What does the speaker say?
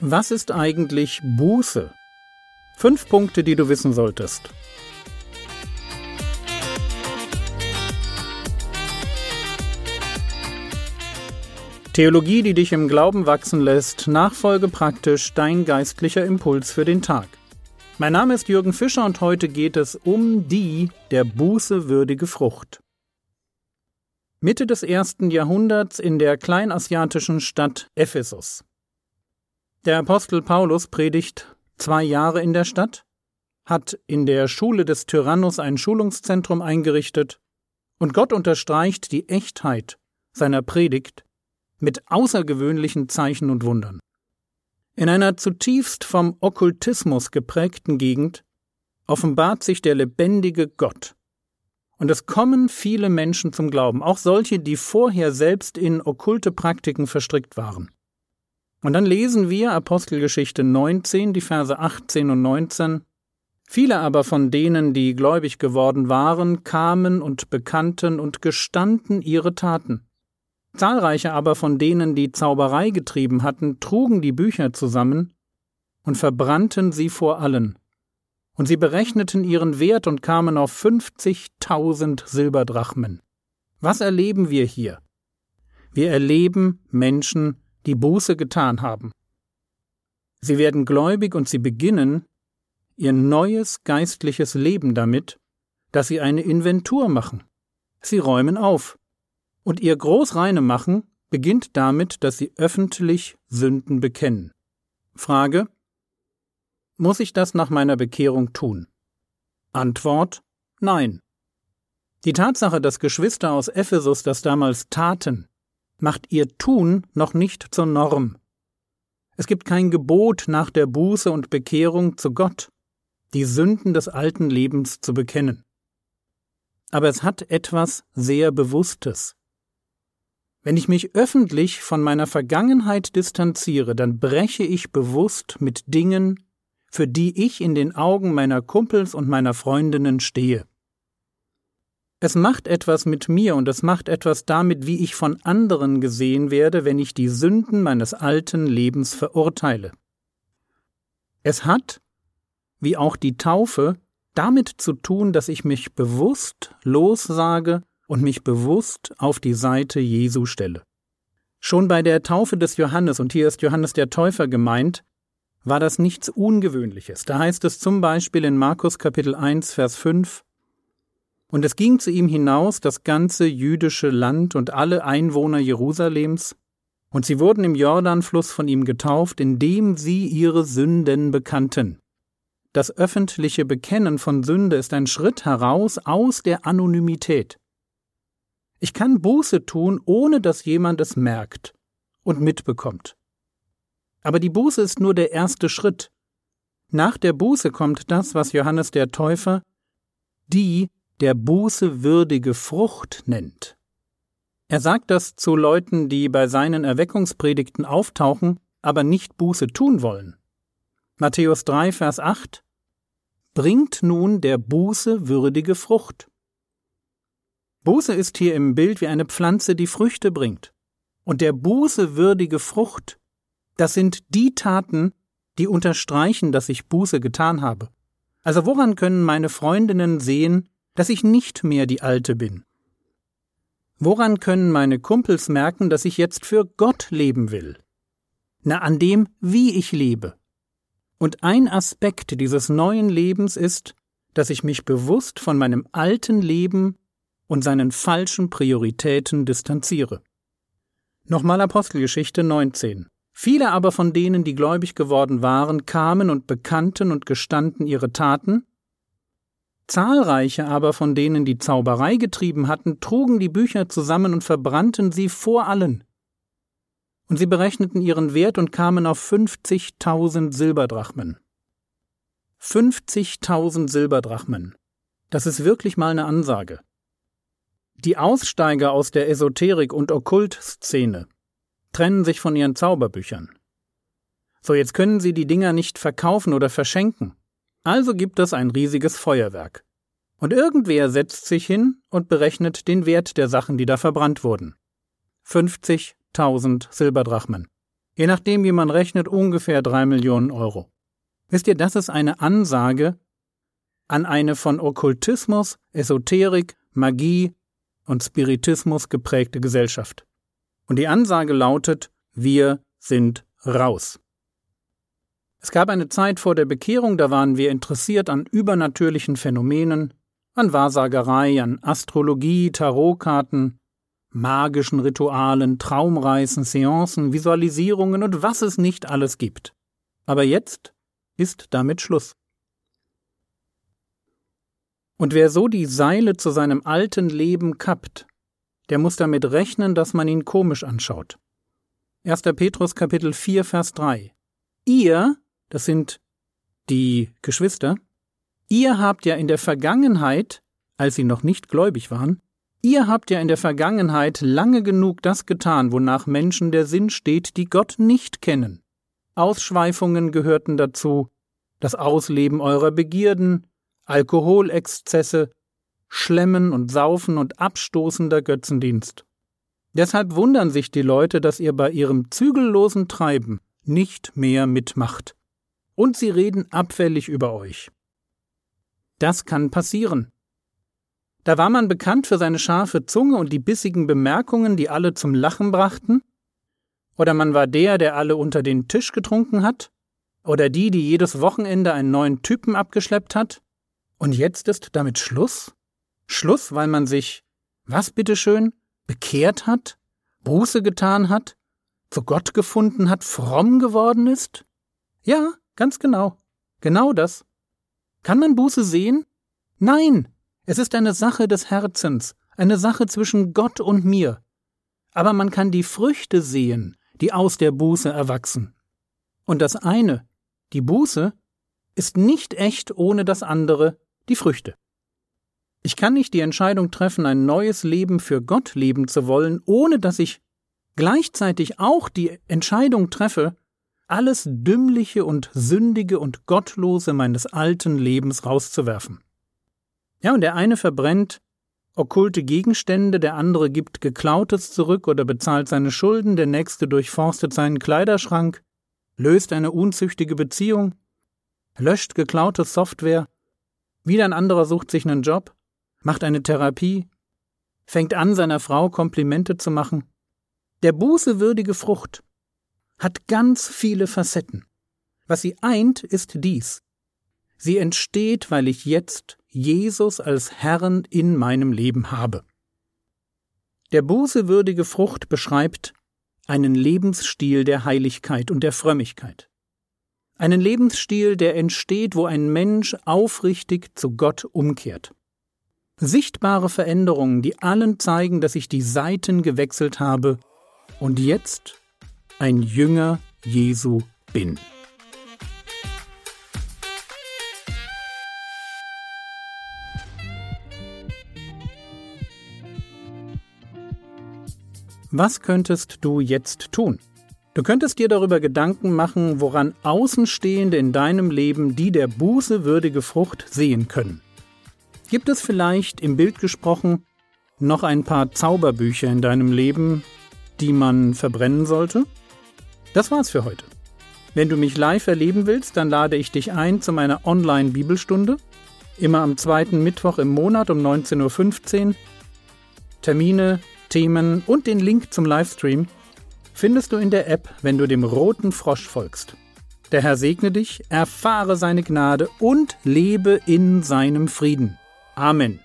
Was ist eigentlich Buße? Fünf Punkte, die du wissen solltest. Theologie, die dich im Glauben wachsen lässt, nachfolge praktisch dein geistlicher Impuls für den Tag. Mein Name ist Jürgen Fischer und heute geht es um die der Buße würdige Frucht. Mitte des ersten Jahrhunderts in der kleinasiatischen Stadt Ephesus. Der Apostel Paulus predigt zwei Jahre in der Stadt, hat in der Schule des Tyrannus ein Schulungszentrum eingerichtet, und Gott unterstreicht die Echtheit seiner Predigt mit außergewöhnlichen Zeichen und Wundern. In einer zutiefst vom Okkultismus geprägten Gegend offenbart sich der lebendige Gott. Und es kommen viele Menschen zum Glauben, auch solche, die vorher selbst in okkulte Praktiken verstrickt waren. Und dann lesen wir Apostelgeschichte 19, die Verse 18 und 19. Viele aber von denen, die gläubig geworden waren, kamen und bekannten und gestanden ihre Taten. Zahlreiche aber von denen, die Zauberei getrieben hatten, trugen die Bücher zusammen und verbrannten sie vor allen. Und sie berechneten ihren Wert und kamen auf fünfzigtausend Silberdrachmen. Was erleben wir hier? Wir erleben Menschen, die Buße getan haben. Sie werden gläubig und sie beginnen ihr neues geistliches Leben damit, dass sie eine Inventur machen. Sie räumen auf. Und ihr großreine Machen beginnt damit, dass sie öffentlich Sünden bekennen. Frage Muss ich das nach meiner Bekehrung tun? Antwort Nein. Die Tatsache, dass Geschwister aus Ephesus das damals taten, macht ihr Tun noch nicht zur Norm. Es gibt kein Gebot nach der Buße und Bekehrung zu Gott, die Sünden des alten Lebens zu bekennen. Aber es hat etwas sehr Bewusstes. Wenn ich mich öffentlich von meiner Vergangenheit distanziere, dann breche ich bewusst mit Dingen, für die ich in den Augen meiner Kumpels und meiner Freundinnen stehe. Es macht etwas mit mir und es macht etwas damit, wie ich von anderen gesehen werde, wenn ich die Sünden meines alten Lebens verurteile. Es hat, wie auch die Taufe, damit zu tun, dass ich mich bewusst lossage und mich bewusst auf die Seite Jesu stelle. Schon bei der Taufe des Johannes, und hier ist Johannes der Täufer gemeint, war das nichts Ungewöhnliches. Da heißt es zum Beispiel in Markus Kapitel 1, Vers 5, und es ging zu ihm hinaus das ganze jüdische Land und alle Einwohner Jerusalems, und sie wurden im Jordanfluss von ihm getauft, indem sie ihre Sünden bekannten. Das öffentliche Bekennen von Sünde ist ein Schritt heraus aus der Anonymität. Ich kann Buße tun, ohne dass jemand es merkt und mitbekommt. Aber die Buße ist nur der erste Schritt. Nach der Buße kommt das, was Johannes der Täufer die der Buße würdige Frucht nennt. Er sagt das zu Leuten, die bei seinen Erweckungspredigten auftauchen, aber nicht Buße tun wollen. Matthäus 3, Vers 8 Bringt nun der Buße würdige Frucht. Buße ist hier im Bild wie eine Pflanze, die Früchte bringt. Und der Buße würdige Frucht, das sind die Taten, die unterstreichen, dass ich Buße getan habe. Also woran können meine Freundinnen sehen, dass ich nicht mehr die Alte bin? Woran können meine Kumpels merken, dass ich jetzt für Gott leben will? Na, an dem, wie ich lebe. Und ein Aspekt dieses neuen Lebens ist, dass ich mich bewusst von meinem alten Leben und seinen falschen Prioritäten distanziere. Nochmal Apostelgeschichte 19. Viele aber von denen, die gläubig geworden waren, kamen und bekannten und gestanden ihre Taten, Zahlreiche aber von denen, die Zauberei getrieben hatten, trugen die Bücher zusammen und verbrannten sie vor allen. Und sie berechneten ihren Wert und kamen auf fünfzigtausend Silberdrachmen. Fünfzigtausend Silberdrachmen. Das ist wirklich mal eine Ansage. Die Aussteiger aus der Esoterik und Okkultszene trennen sich von ihren Zauberbüchern. So, jetzt können sie die Dinger nicht verkaufen oder verschenken. Also gibt es ein riesiges Feuerwerk. Und irgendwer setzt sich hin und berechnet den Wert der Sachen, die da verbrannt wurden. 50.000 Silberdrachmen. Je nachdem, wie man rechnet, ungefähr drei Millionen Euro. Wisst ihr, das ist eine Ansage an eine von Okkultismus, Esoterik, Magie und Spiritismus geprägte Gesellschaft. Und die Ansage lautet, wir sind raus. Es gab eine Zeit vor der Bekehrung, da waren wir interessiert an übernatürlichen Phänomenen, an Wahrsagerei, an Astrologie, Tarotkarten, magischen Ritualen, Traumreisen, Seancen, Visualisierungen und was es nicht alles gibt. Aber jetzt ist damit Schluss. Und wer so die Seile zu seinem alten Leben kappt, der muss damit rechnen, dass man ihn komisch anschaut. 1. Petrus Kapitel 4 Vers 3 Ihr, das sind die Geschwister, ihr habt ja in der Vergangenheit, als sie noch nicht gläubig waren, Ihr habt ja in der Vergangenheit lange genug das getan, wonach Menschen der Sinn steht, die Gott nicht kennen. Ausschweifungen gehörten dazu, das Ausleben eurer Begierden, Alkoholexzesse, Schlemmen und Saufen und abstoßender Götzendienst. Deshalb wundern sich die Leute, dass ihr bei ihrem zügellosen Treiben nicht mehr mitmacht. Und sie reden abfällig über euch. Das kann passieren. Da war man bekannt für seine scharfe Zunge und die bissigen Bemerkungen, die alle zum Lachen brachten? Oder man war der, der alle unter den Tisch getrunken hat? Oder die, die jedes Wochenende einen neuen Typen abgeschleppt hat? Und jetzt ist damit Schluss? Schluss, weil man sich, was bitteschön, bekehrt hat, Buße getan hat, zu Gott gefunden hat, fromm geworden ist? Ja, ganz genau. Genau das. Kann man Buße sehen? Nein, es ist eine Sache des Herzens, eine Sache zwischen Gott und mir. Aber man kann die Früchte sehen, die aus der Buße erwachsen. Und das eine, die Buße, ist nicht echt ohne das andere, die Früchte. Ich kann nicht die Entscheidung treffen, ein neues Leben für Gott leben zu wollen, ohne dass ich gleichzeitig auch die Entscheidung treffe, alles Dümmliche und Sündige und Gottlose meines alten Lebens rauszuwerfen. Ja, und der eine verbrennt okkulte Gegenstände, der andere gibt Geklautes zurück oder bezahlt seine Schulden, der nächste durchforstet seinen Kleiderschrank, löst eine unzüchtige Beziehung, löscht geklaute Software, wieder ein anderer sucht sich einen Job, macht eine Therapie, fängt an, seiner Frau Komplimente zu machen. Der bußewürdige Frucht hat ganz viele Facetten. Was sie eint, ist dies. Sie entsteht, weil ich jetzt Jesus als Herrn in meinem Leben habe. Der bußewürdige Frucht beschreibt einen Lebensstil der Heiligkeit und der Frömmigkeit. Einen Lebensstil, der entsteht, wo ein Mensch aufrichtig zu Gott umkehrt. Sichtbare Veränderungen, die allen zeigen, dass ich die Seiten gewechselt habe und jetzt ein Jünger Jesu bin. Was könntest du jetzt tun? Du könntest dir darüber Gedanken machen, woran Außenstehende in deinem Leben die der Buße würdige Frucht sehen können. Gibt es vielleicht, im Bild gesprochen, noch ein paar Zauberbücher in deinem Leben, die man verbrennen sollte? Das war's für heute. Wenn du mich live erleben willst, dann lade ich dich ein zu meiner Online-Bibelstunde. Immer am zweiten Mittwoch im Monat um 19.15 Uhr. Termine Themen und den Link zum Livestream findest du in der App, wenn du dem roten Frosch folgst. Der Herr segne dich, erfahre seine Gnade und lebe in seinem Frieden. Amen.